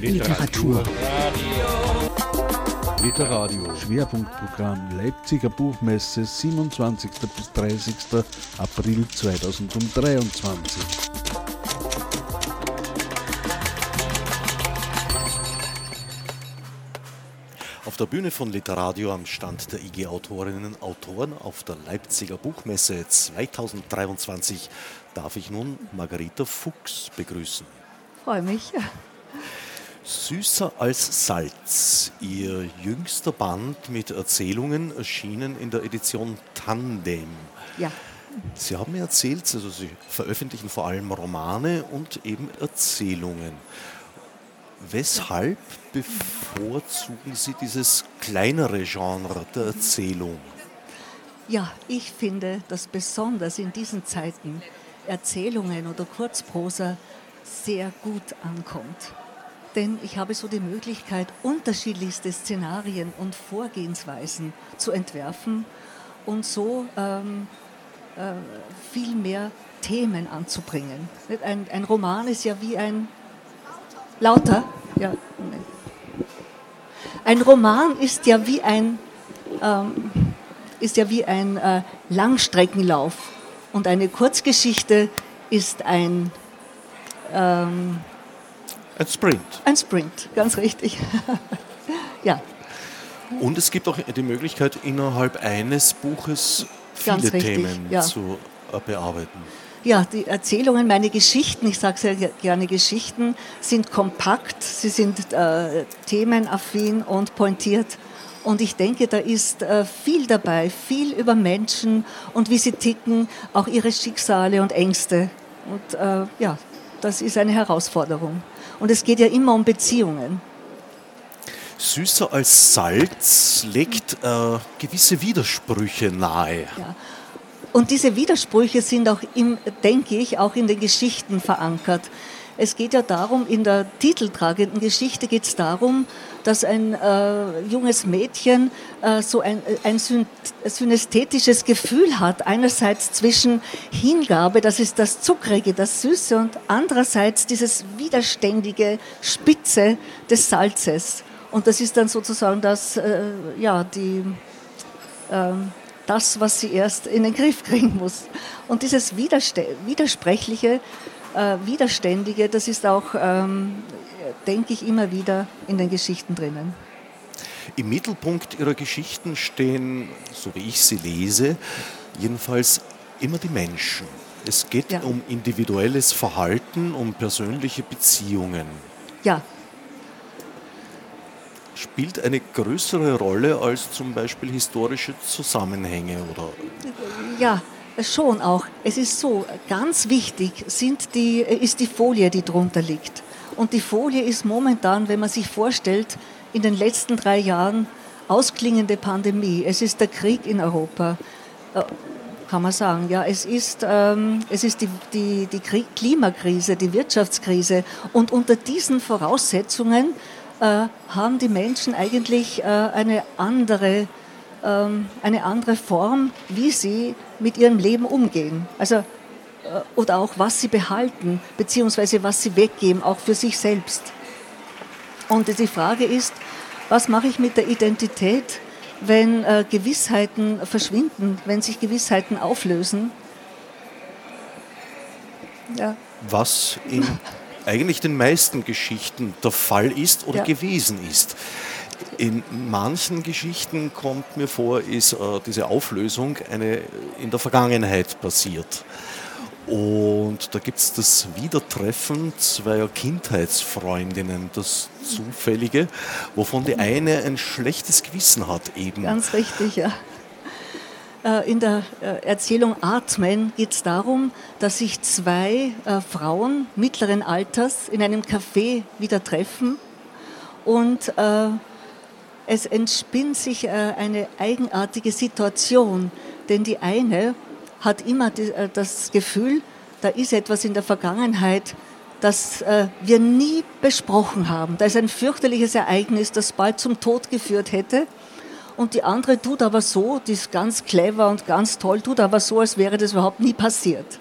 Literatur. Literadio. Schwerpunktprogramm Leipziger Buchmesse 27. bis 30. April 2023. Auf der Bühne von Literadio am Stand der IG Autorinnen und Autoren auf der Leipziger Buchmesse 2023 darf ich nun Margarita Fuchs begrüßen. Freue mich. Süßer als Salz. Ihr jüngster Band mit Erzählungen erschienen in der Edition Tandem. Ja. Sie haben mir erzählt, also Sie veröffentlichen vor allem Romane und eben Erzählungen. Weshalb bevorzugen Sie dieses kleinere Genre der Erzählung? Ja, ich finde, dass besonders in diesen Zeiten Erzählungen oder Kurzprosa sehr gut ankommt. Denn ich habe so die Möglichkeit, unterschiedlichste Szenarien und Vorgehensweisen zu entwerfen und so ähm, äh, viel mehr Themen anzubringen. Ein, ein Roman ist ja wie ein lauter, ja, ein Roman ist ja wie ein ähm, ist ja wie ein äh, Langstreckenlauf. Und eine Kurzgeschichte ist ein ähm, ein Sprint. Ein Sprint, ganz richtig. ja. Und es gibt auch die Möglichkeit, innerhalb eines Buches viele richtig, Themen ja. zu äh, bearbeiten. Ja, die Erzählungen, meine Geschichten, ich sage sehr gerne Geschichten, sind kompakt, sie sind äh, themenaffin und pointiert. Und ich denke, da ist äh, viel dabei, viel über Menschen und wie sie ticken, auch ihre Schicksale und Ängste. Und äh, ja, das ist eine Herausforderung. Und es geht ja immer um Beziehungen. Süßer als Salz legt äh, gewisse Widersprüche nahe. Ja. Und diese Widersprüche sind auch, im, denke ich, auch in den Geschichten verankert. Es geht ja darum, in der titeltragenden Geschichte geht es darum, dass ein äh, junges Mädchen äh, so ein, ein synästhetisches Gefühl hat. Einerseits zwischen Hingabe, das ist das Zuckrige, das Süße, und andererseits dieses widerständige Spitze des Salzes. Und das ist dann sozusagen das, äh, ja, die, ähm, das, was sie erst in den Griff kriegen muss. Und dieses Widersprechliche, äh, Widerständige, das ist auch, ähm, denke ich, immer wieder in den Geschichten drinnen. Im Mittelpunkt ihrer Geschichten stehen, so wie ich sie lese, jedenfalls immer die Menschen. Es geht Ja. um individuelles Verhalten, um persönliche Beziehungen. Ja, Spielt eine größere Rolle als zum Beispiel historische Zusammenhänge oder Ja, schon auch. Es ist so, ganz wichtig sind die, ist die Folie, die drunter liegt. Und die Folie ist momentan, wenn man sich vorstellt, in den letzten drei Jahren ausklingende Pandemie. Es ist der Krieg in Europa, äh, kann man sagen. Ja, es ist, ähm, es ist die, die, die Krieg Klimakrise, die Wirtschaftskrise. Und unter diesen Voraussetzungen äh, haben die Menschen eigentlich äh, eine andere ähm, eine andere Form, wie sie mit ihrem Leben umgehen. Also, äh, oder auch was sie behalten, beziehungsweise was sie weggeben, auch für sich selbst. Und die Frage ist, was mache ich mit der Identität, wenn äh, Gewissheiten verschwinden, wenn sich Gewissheiten auflösen? Ja, was in eigentlich den meisten Geschichten der Fall ist oder Ja. gewesen ist. In manchen Geschichten kommt mir vor, ist äh, diese Auflösung eine in der Vergangenheit passiert. Und da gibt es das Wiedertreffen zweier Kindheitsfreundinnen, das Zufällige, wovon die eine ein schlechtes Gewissen hat eben. Ganz richtig, ja. Äh, In der äh, Erzählung Atmen geht es darum, dass sich zwei äh, Frauen mittleren Alters in einem Café wieder treffen und es entspinnt sich äh, eine eigenartige Situation, denn die eine hat immer äh, das Gefühl, da ist etwas in der Vergangenheit, das äh, wir nie besprochen haben. Da ist ein fürchterliches Ereignis, das bald zum Tod geführt hätte. Und die andere tut aber so, die ist ganz clever und ganz toll, tut aber so, als wäre das überhaupt nie passiert.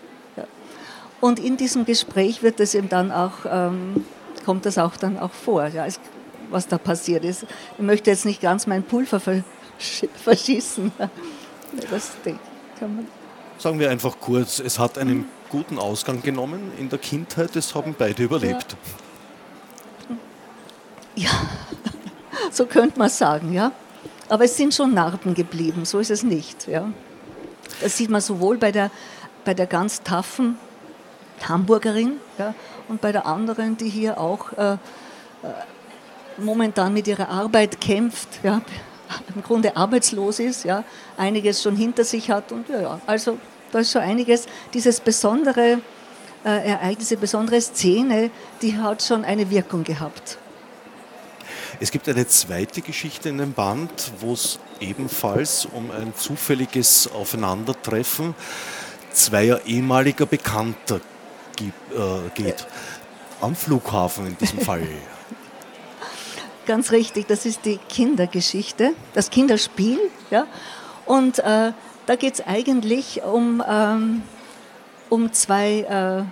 Und in diesem Gespräch wird es eben dann auch, ähm, kommt das auch dann auch vor, ja, es, was da passiert ist. Ich möchte jetzt nicht ganz mein Pulver verschießen. Das kann man Sagen wir einfach kurz, es hat einen guten Ausgang genommen in der Kindheit, es haben beide überlebt. Ja, ja. so könnte man sagen, ja. Aber es sind schon Narben geblieben, so ist es nicht. Ja. Das sieht man sowohl bei der, bei der ganz taffen Hamburgerin ja, und bei der anderen, die hier auch äh, äh momentan mit ihrer Arbeit kämpft, ja, im Grunde arbeitslos ist, ja, einiges schon hinter sich hat und ja, ja also da ist schon einiges, dieses besondere äh, Ereignis, diese besondere Szene, die hat schon eine Wirkung gehabt. Es gibt eine zweite Geschichte in dem Band, wo es ebenfalls um ein zufälliges Aufeinandertreffen zweier ehemaliger Bekannter äh, geht. Am Flughafen in diesem Fall. Ganz richtig, das ist die Kindergeschichte, das Kinderspiel. Ja? Und äh, da geht es eigentlich um, ähm, um zwei,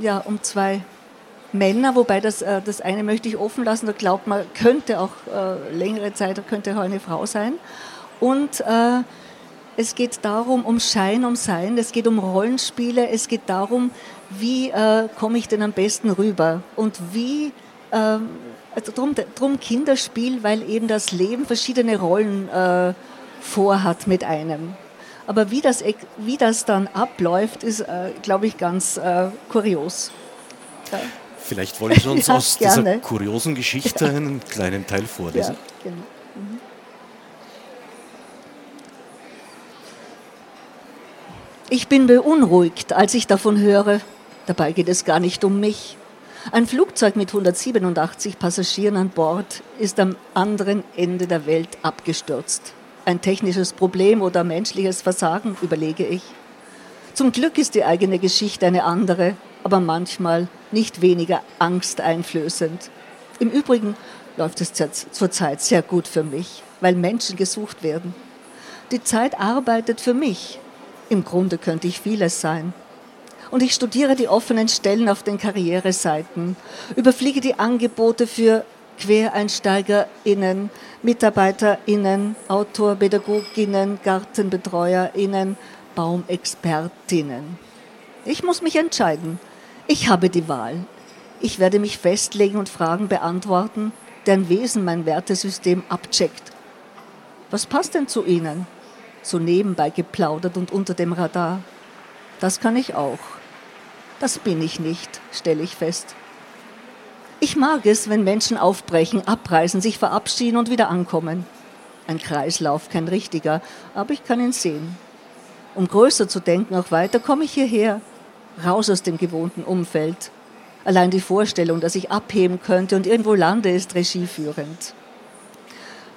äh, ja, um zwei Männer, wobei das, äh, das eine möchte ich offen lassen, da glaubt man, könnte auch äh, längere Zeit, könnte auch eine Frau sein. Und äh, es geht darum, um Schein, um Sein, es geht um Rollenspiele, es geht darum, wie äh, komme ich denn am besten rüber und wie, ähm, also drum, drum Kinderspiel, weil eben das Leben verschiedene Rollen äh, vorhat mit einem. Aber wie das, wie das dann abläuft, ist, äh, glaube ich, ganz kurios. Ja. Vielleicht wollen Sie uns ja, aus gerne. dieser kuriosen Geschichte ja. einen kleinen Teil vorlesen. Genau. Mhm. Ich bin beunruhigt, als ich davon höre. Dabei geht es gar nicht um mich. Ein Flugzeug mit 187 Passagieren an Bord ist am anderen Ende der Welt abgestürzt. Ein technisches Problem oder menschliches Versagen, überlege ich. Zum Glück ist die eigene Geschichte eine andere aber manchmal nicht weniger angsteinflößend. Im Übrigen läuft es zurzeit sehr gut für mich, weil Menschen gesucht werden. Die Zeit arbeitet für mich. Im Grunde könnte ich vieles sein. Und ich studiere die offenen Stellen auf den Karriereseiten, überfliege die Angebote für QuereinsteigerInnen, MitarbeiterInnen, Autorpädagoginnen, GartenbetreuerInnen, Baumexpertinnen. Ich muss mich entscheiden. Ich habe die Wahl. Ich werde mich festlegen und Fragen beantworten, deren Wesen mein Wertesystem abcheckt. Was passt denn zu Ihnen? So nebenbei geplaudert und unter dem Radar. Das kann ich auch. Das bin ich nicht, stelle ich fest. Ich mag es, wenn Menschen aufbrechen, abreisen, sich verabschieden und wieder ankommen. Ein Kreislauf, kein richtiger, aber ich kann ihn sehen. Um größer zu denken, auch weiter, komme ich hierher, raus aus dem gewohnten Umfeld. Allein die Vorstellung, dass ich abheben könnte und irgendwo lande, ist regieführend.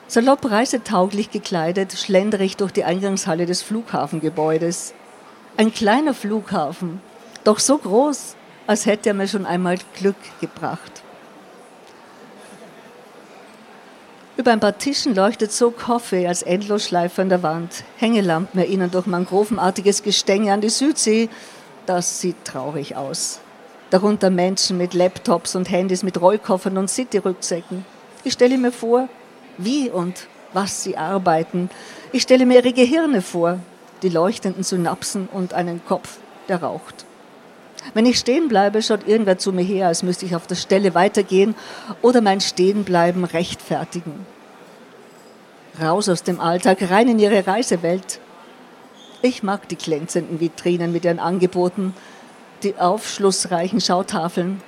Salopp reisetauglich gekleidet schlendere ich durch die Eingangshalle des Flughafengebäudes. Ein kleiner Flughafen, doch so groß, als hätte er mir schon einmal Glück gebracht. Über ein paar Tischen leuchtet so Coffee als Endlosschleife an der Wand. Hängelampen erinnern durch mangrovenartiges Gestänge an die Südsee das sieht traurig aus. Darunter Menschen mit Laptops und Handys, mit Rollkoffern und City-Rücksäcken. Ich stelle mir vor, wie und was sie arbeiten. Ich stelle mir ihre Gehirne vor, die leuchtenden Synapsen und einen Kopf, der raucht. Wenn ich stehen bleibe, schaut irgendwer zu mir her, als müsste ich auf der Stelle weitergehen oder mein Stehenbleiben rechtfertigen. Raus aus dem Alltag, rein in ihre Reisewelt. Ich mag die glänzenden Vitrinen mit ihren Angeboten, die aufschlussreichen Schautafeln.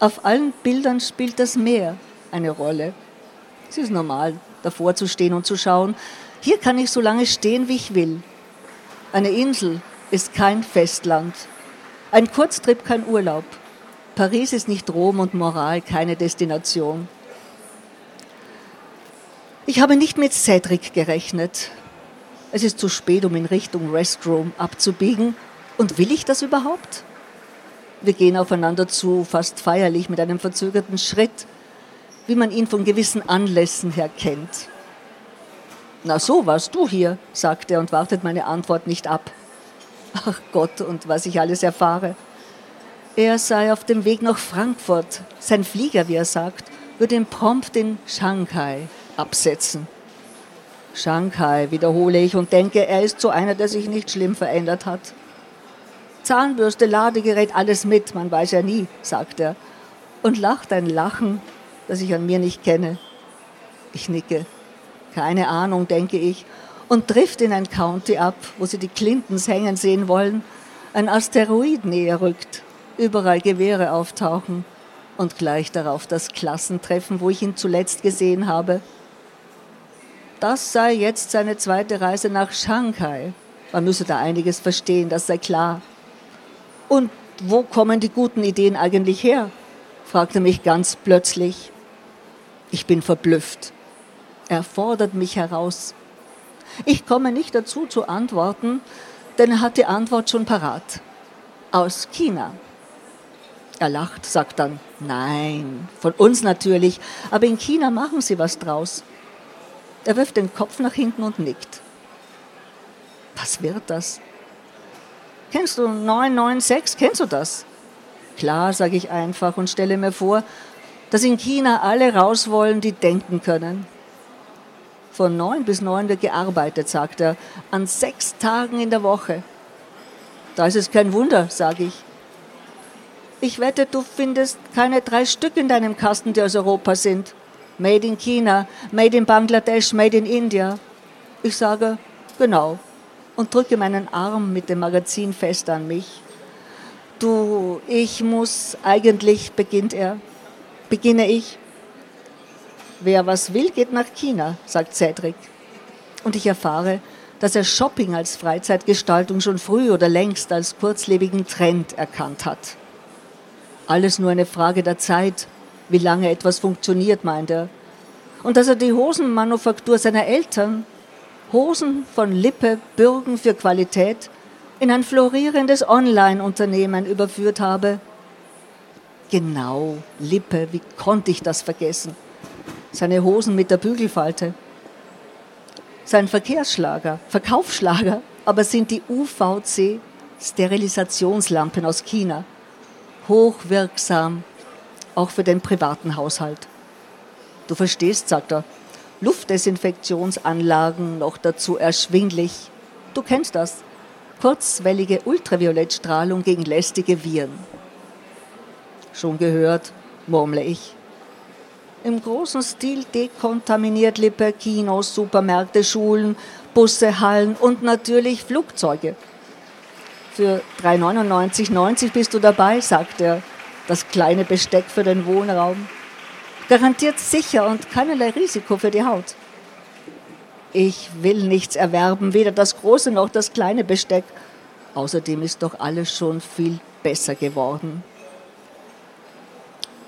Auf allen Bildern spielt das Meer eine Rolle. Es ist normal, davor zu stehen und zu schauen. Hier kann ich so lange stehen, wie ich will. Eine Insel ist kein Festland. Ein Kurztrip kein Urlaub. Paris ist nicht Rom und Moral keine Destination. Ich habe nicht mit Cedric gerechnet. Es ist zu spät, um in Richtung Restroom abzubiegen. Und will ich das überhaupt? Wir gehen aufeinander zu, fast feierlich mit einem verzögerten Schritt, wie man ihn von gewissen Anlässen her kennt. Na so warst du hier, sagt er und wartet meine Antwort nicht ab. Ach Gott, und was ich alles erfahre. Er sei auf dem Weg nach Frankfurt. Sein Flieger, wie er sagt, würde ihn prompt in Shanghai absetzen. Shanghai, wiederhole ich und denke, er ist so einer, der sich nicht schlimm verändert hat. Zahnbürste, Ladegerät, alles mit, man weiß ja nie, sagt er und lacht ein Lachen, das ich an mir nicht kenne. Ich nicke. Keine Ahnung, denke ich, und trifft in ein County ab, wo sie die Clintons hängen sehen wollen. Ein Asteroid näher rückt, überall Gewehre auftauchen und gleich darauf das Klassentreffen, wo ich ihn zuletzt gesehen habe. Das sei jetzt seine zweite Reise nach Shanghai. Man müsse da einiges verstehen, das sei klar. Und wo kommen die guten Ideen eigentlich her? fragte mich ganz plötzlich. Ich bin verblüfft. Er fordert mich heraus. Ich komme nicht dazu zu antworten, denn er hat die Antwort schon parat. Aus China. Er lacht, sagt dann, nein, von uns natürlich, aber in China machen sie was draus. Er wirft den Kopf nach hinten und nickt. Was wird das? Kennst du 996? Kennst du das? Klar, sage ich einfach und stelle mir vor, dass in China alle raus wollen, die denken können. Von neun bis neun wird gearbeitet, sagt er, an sechs Tagen in der Woche. Da ist es kein Wunder, sage ich. Ich wette, du findest keine drei Stück in deinem Kasten, die aus Europa sind. Made in China, made in Bangladesch, made in India. Ich sage, genau, und drücke meinen Arm mit dem Magazin fest an mich. Du, ich muss eigentlich, beginnt er, beginne ich. Wer was will, geht nach China, sagt Cedric. Und ich erfahre, dass er Shopping als Freizeitgestaltung schon früh oder längst als kurzlebigen Trend erkannt hat. Alles nur eine Frage der Zeit, wie lange etwas funktioniert, meint er. Und dass er die Hosenmanufaktur seiner Eltern, Hosen von Lippe, Bürgen für Qualität, in ein florierendes Online-Unternehmen überführt habe. Genau, Lippe, wie konnte ich das vergessen? Seine Hosen mit der Bügelfalte. Sein Verkehrsschlager, Verkaufsschlager, aber sind die UVC Sterilisationslampen aus China. Hochwirksam, auch für den privaten Haushalt. Du verstehst, sagt er, Luftdesinfektionsanlagen noch dazu erschwinglich. Du kennst das kurzwellige Ultraviolettstrahlung gegen lästige Viren. Schon gehört, murmle ich. Im großen Stil dekontaminiert Lippe Kinos, Supermärkte, Schulen, Busse, Hallen und natürlich Flugzeuge. Für 3,99,90 bist du dabei, sagt er, das kleine Besteck für den Wohnraum. Garantiert sicher und keinerlei Risiko für die Haut. Ich will nichts erwerben, weder das große noch das kleine Besteck. Außerdem ist doch alles schon viel besser geworden.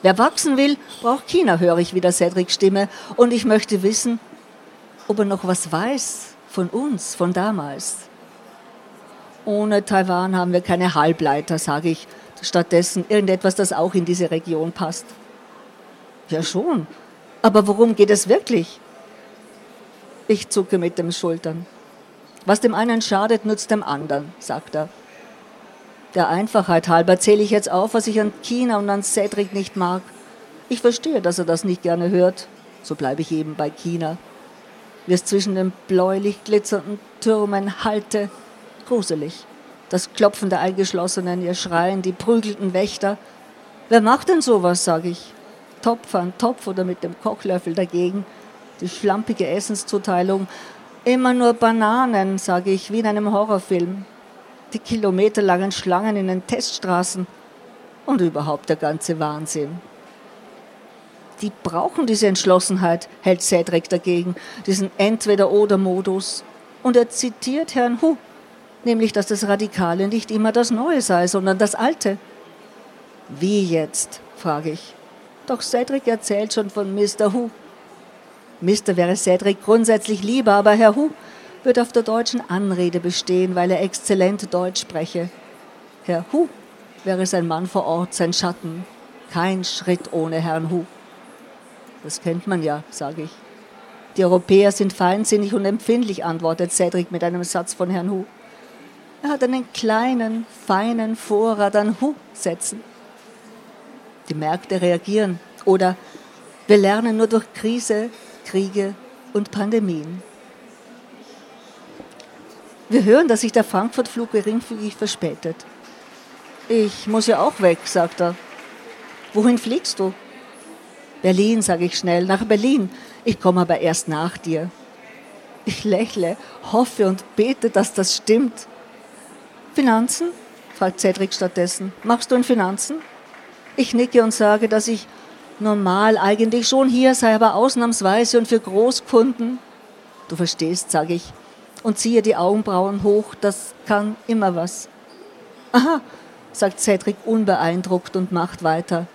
Wer wachsen will, braucht China, höre ich wieder Cedrics Stimme. Und ich möchte wissen, ob er noch was weiß von uns, von damals. Ohne Taiwan haben wir keine Halbleiter, sage ich. Stattdessen irgendetwas, das auch in diese Region passt. Ja schon, aber worum geht es wirklich? Ich zucke mit den Schultern. Was dem einen schadet, nützt dem anderen, sagt er. Der Einfachheit halber zähle ich jetzt auf, was ich an China und an Cedric nicht mag. Ich verstehe, dass er das nicht gerne hört. So bleibe ich eben bei China. Wie es zwischen den bläulich glitzernden Türmen halte. Gruselig. Das Klopfen der Eingeschlossenen, ihr Schreien, die prügelnden Wächter. Wer macht denn sowas, sage ich. Topf an Topf oder mit dem Kochlöffel dagegen die schlampige Essenszuteilung. Immer nur Bananen, sage ich, wie in einem Horrorfilm. Die kilometerlangen Schlangen in den Teststraßen und überhaupt der ganze Wahnsinn. Die brauchen diese Entschlossenheit, hält Cedric dagegen, diesen Entweder-Oder-Modus. Und er zitiert Herrn Hu, nämlich, dass das Radikale nicht immer das Neue sei, sondern das Alte. Wie jetzt? frage ich. Doch Cedric erzählt schon von Mr. Hu, Mister wäre Cedric grundsätzlich lieber, aber Herr Hu wird auf der deutschen Anrede bestehen, weil er exzellent Deutsch spreche. Herr Hu wäre sein Mann vor Ort, sein Schatten. Kein Schritt ohne Herrn Hu. Das kennt man ja, sage ich. Die Europäer sind feinsinnig und empfindlich, antwortet Cedric mit einem Satz von Herrn Hu. Er hat einen kleinen, feinen Vorrat an Hu-Sätzen. Die Märkte reagieren. Oder wir lernen nur durch Krise, Kriege und Pandemien. Wir hören, dass sich der Frankfurt-Flug geringfügig verspätet. Ich muss ja auch weg, sagt er. Wohin fliegst du? Berlin, sage ich schnell, nach Berlin. Ich komme aber erst nach dir. Ich lächle, hoffe und bete, dass das stimmt. Finanzen? fragt Cedric stattdessen. Machst du in Finanzen? Ich nicke und sage, dass ich normal eigentlich schon hier sei, aber ausnahmsweise und für Großkunden. Du verstehst, sage ich und ziehe die Augenbrauen hoch, das kann immer was. Aha, sagt Cedric unbeeindruckt und macht weiter.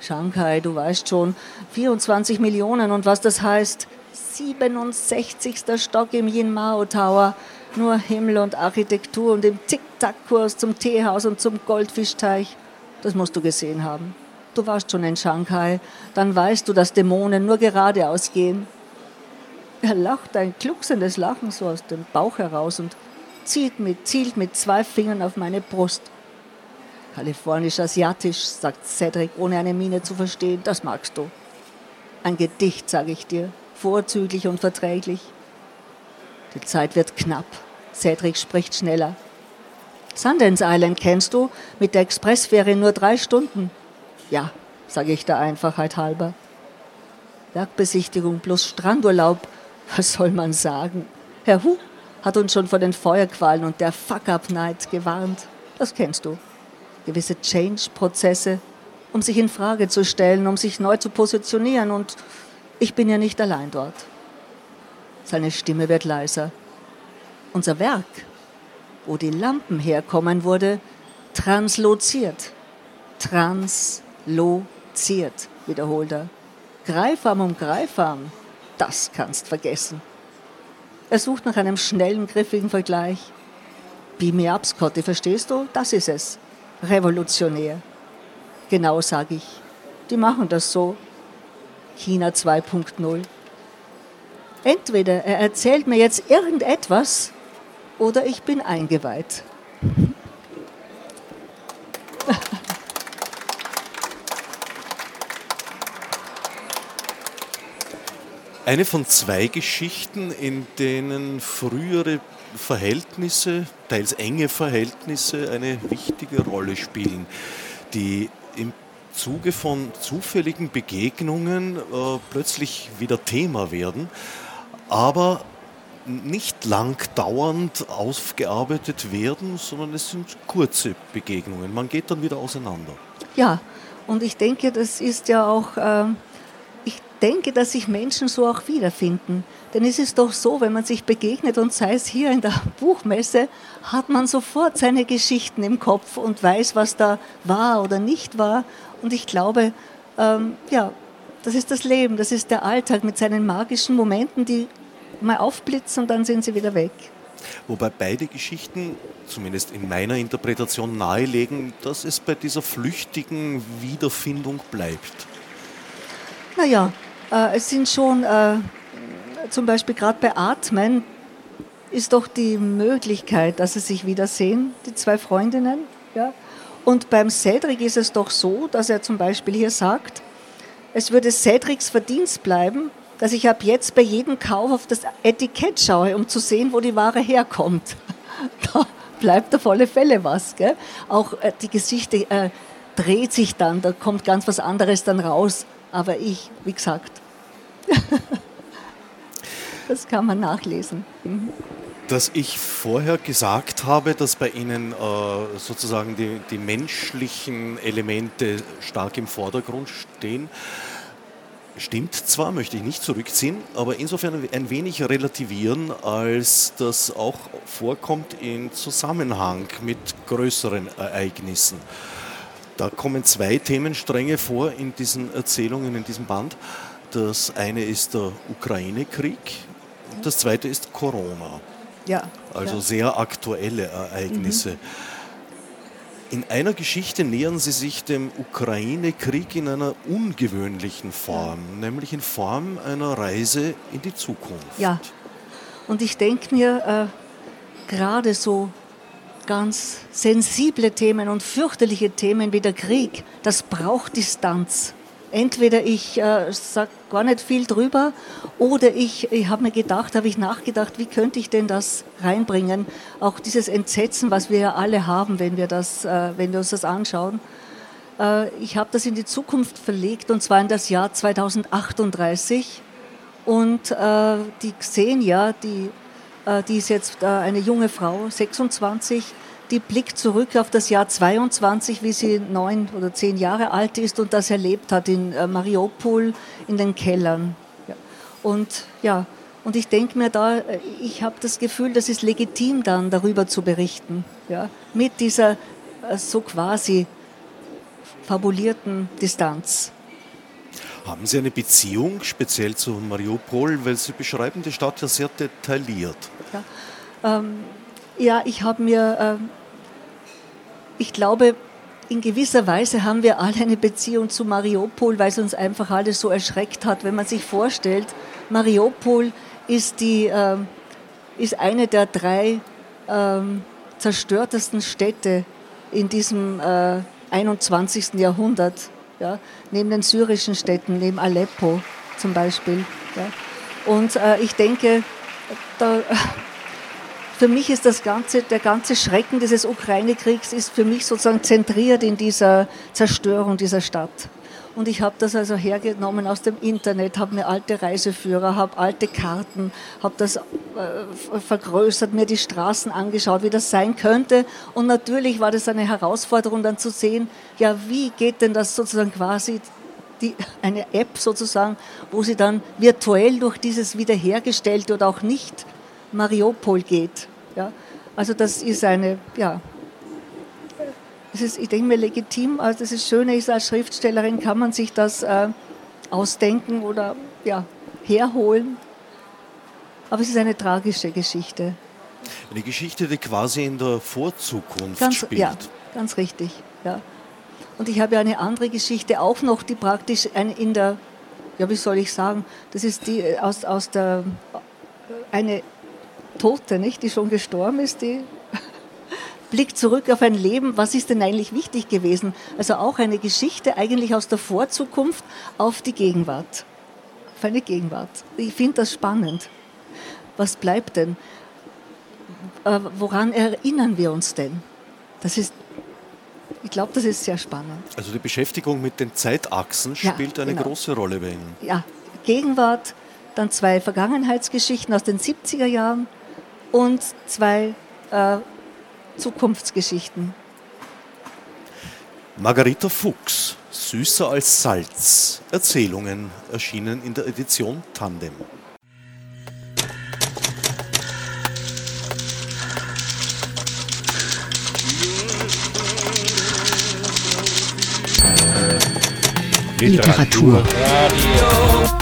Shanghai, du weißt schon, 24 Millionen und was das heißt. 67. Stock im Yin Mao Tower. Nur Himmel und Architektur und im Tic-Tac-Kurs zum Teehaus und zum Goldfischteich. Das musst du gesehen haben. Du warst schon in Shanghai, dann weißt du, dass Dämonen nur geradeaus gehen. Er lacht ein klucksendes Lachen so aus dem Bauch heraus und zielt mit, zielt mit zwei Fingern auf meine Brust. Kalifornisch-asiatisch, sagt Cedric, ohne eine Miene zu verstehen, das magst du. Ein Gedicht, sage ich dir, vorzüglich und verträglich. Die Zeit wird knapp. Cedric spricht schneller. Sundance Island kennst du, mit der Expressfähre nur drei Stunden. Ja, sage ich der Einfachheit halber. Bergbesichtigung plus Strandurlaub, was soll man sagen? Herr Hu hat uns schon vor den Feuerqualen und der Fuck-Up-Night gewarnt. Das kennst du gewisse Change-Prozesse, um sich in Frage zu stellen, um sich neu zu positionieren. Und ich bin ja nicht allein dort. Seine Stimme wird leiser. Unser Werk, wo die Lampen herkommen, wurde transloziert. Transloziert, wiederholt er. Greifarm um Greifarm, das kannst vergessen. Er sucht nach einem schnellen, griffigen Vergleich. Beam me up, Scotty, verstehst du? Das ist es revolutionär. Genau sage ich. Die machen das so. China 2.0. Entweder er erzählt mir jetzt irgendetwas oder ich bin eingeweiht. Eine von zwei Geschichten, in denen frühere Verhältnisse, teils enge Verhältnisse eine wichtige Rolle spielen, die im Zuge von zufälligen Begegnungen äh, plötzlich wieder Thema werden, aber nicht lang dauernd aufgearbeitet werden, sondern es sind kurze Begegnungen. Man geht dann wieder auseinander. Ja, und ich denke, das ist ja auch, äh, denke, dass sich Menschen so auch wiederfinden. Denn es ist doch so, wenn man sich begegnet und sei es hier in der Buchmesse, hat man sofort seine Geschichten im Kopf und weiß, was da war oder nicht war. Und ich glaube, ähm, ja, das ist das Leben, das ist der Alltag mit seinen magischen Momenten, die mal aufblitzen und dann sind sie wieder weg. Wobei beide Geschichten, zumindest in meiner Interpretation, nahelegen, dass es bei dieser flüchtigen Wiederfindung bleibt. Naja, es sind schon äh, zum Beispiel gerade bei Atmen ist doch die Möglichkeit, dass sie sich wiedersehen, die zwei Freundinnen. Ja? Und beim Cedric ist es doch so, dass er zum Beispiel hier sagt, es würde Cedrics Verdienst bleiben, dass ich ab jetzt bei jedem Kauf auf das Etikett schaue, um zu sehen, wo die Ware herkommt. Da bleibt auf alle Fälle was. Gell? Auch äh, die Geschichte äh, dreht sich dann, da kommt ganz was anderes dann raus. Aber ich, wie gesagt, das kann man nachlesen. Mhm. Dass ich vorher gesagt habe, dass bei Ihnen äh, sozusagen die, die menschlichen Elemente stark im Vordergrund stehen, Stimmt zwar, möchte ich nicht zurückziehen, aber insofern ein wenig relativieren, als das auch vorkommt in Zusammenhang mit größeren Ereignissen. Da kommen zwei Themenstränge vor in diesen Erzählungen, in diesem Band. Das eine ist der Ukraine-Krieg, das zweite ist Corona. Ja. Also ja. sehr aktuelle Ereignisse. Mhm. In einer Geschichte nähern Sie sich dem Ukraine-Krieg in einer ungewöhnlichen Form, ja. nämlich in Form einer Reise in die Zukunft. Ja, und ich denke mir, äh, gerade so ganz sensible Themen und fürchterliche Themen wie der Krieg, das braucht Distanz. Entweder ich äh, sage gar nicht viel drüber oder ich, ich habe mir gedacht, habe ich nachgedacht, wie könnte ich denn das reinbringen? Auch dieses Entsetzen, was wir ja alle haben, wenn wir, das, äh, wenn wir uns das anschauen. Äh, ich habe das in die Zukunft verlegt und zwar in das Jahr 2038. Und äh, die Xenia, die, äh, die ist jetzt äh, eine junge Frau, 26, die blickt zurück auf das Jahr 22, wie sie neun oder zehn Jahre alt ist und das erlebt hat in äh, Mariupol in den Kellern. Und ja, und ich denke mir da, äh, ich habe das Gefühl, das ist legitim dann darüber zu berichten, ja, mit dieser äh, so quasi fabulierten Distanz. Haben Sie eine Beziehung speziell zu Mariupol, weil Sie beschreiben die Stadt ja sehr detailliert. Ja, ähm, ja ich habe mir ähm, ich glaube, in gewisser Weise haben wir alle eine Beziehung zu Mariupol, weil es uns einfach alles so erschreckt hat. Wenn man sich vorstellt, Mariupol ist, die, äh, ist eine der drei äh, zerstörtesten Städte in diesem äh, 21. Jahrhundert, ja, neben den syrischen Städten, neben Aleppo zum Beispiel. Ja. Und äh, ich denke, da, für mich ist das ganze, der ganze Schrecken dieses Ukraine-Kriegs ist für mich sozusagen zentriert in dieser Zerstörung dieser Stadt. Und ich habe das also hergenommen aus dem Internet, habe mir alte Reiseführer, habe alte Karten, habe das äh, vergrößert, mir die Straßen angeschaut, wie das sein könnte. Und natürlich war das eine Herausforderung dann zu sehen, ja, wie geht denn das sozusagen quasi, die, eine App sozusagen, wo sie dann virtuell durch dieses wiederhergestellte oder auch nicht Mariupol geht. Ja? Also das ist eine, ja, das ist, ich denke mir, legitim. Also das ist Schöne ist, als Schriftstellerin kann man sich das äh, ausdenken oder ja, herholen. Aber es ist eine tragische Geschichte. Eine Geschichte, die quasi in der Vorzukunft ganz, spielt. Ja, ganz richtig. Ja. Und ich habe ja eine andere Geschichte auch noch, die praktisch in der, ja, wie soll ich sagen, das ist die äh, aus, aus der, eine Tote, nicht, die schon gestorben ist, die blickt zurück auf ein Leben, was ist denn eigentlich wichtig gewesen? Also auch eine Geschichte eigentlich aus der Vorzukunft auf die Gegenwart. Auf eine Gegenwart. Ich finde das spannend. Was bleibt denn? Äh, woran erinnern wir uns denn? Das ist, ich glaube, das ist sehr spannend. Also die Beschäftigung mit den Zeitachsen spielt ja, eine genau. große Rolle bei Ihnen. Ja, Gegenwart, dann zwei Vergangenheitsgeschichten aus den 70er Jahren und zwei äh, Zukunftsgeschichten. Margarita Fuchs, Süßer als Salz. Erzählungen erschienen in der Edition Tandem. Literatur. Radio.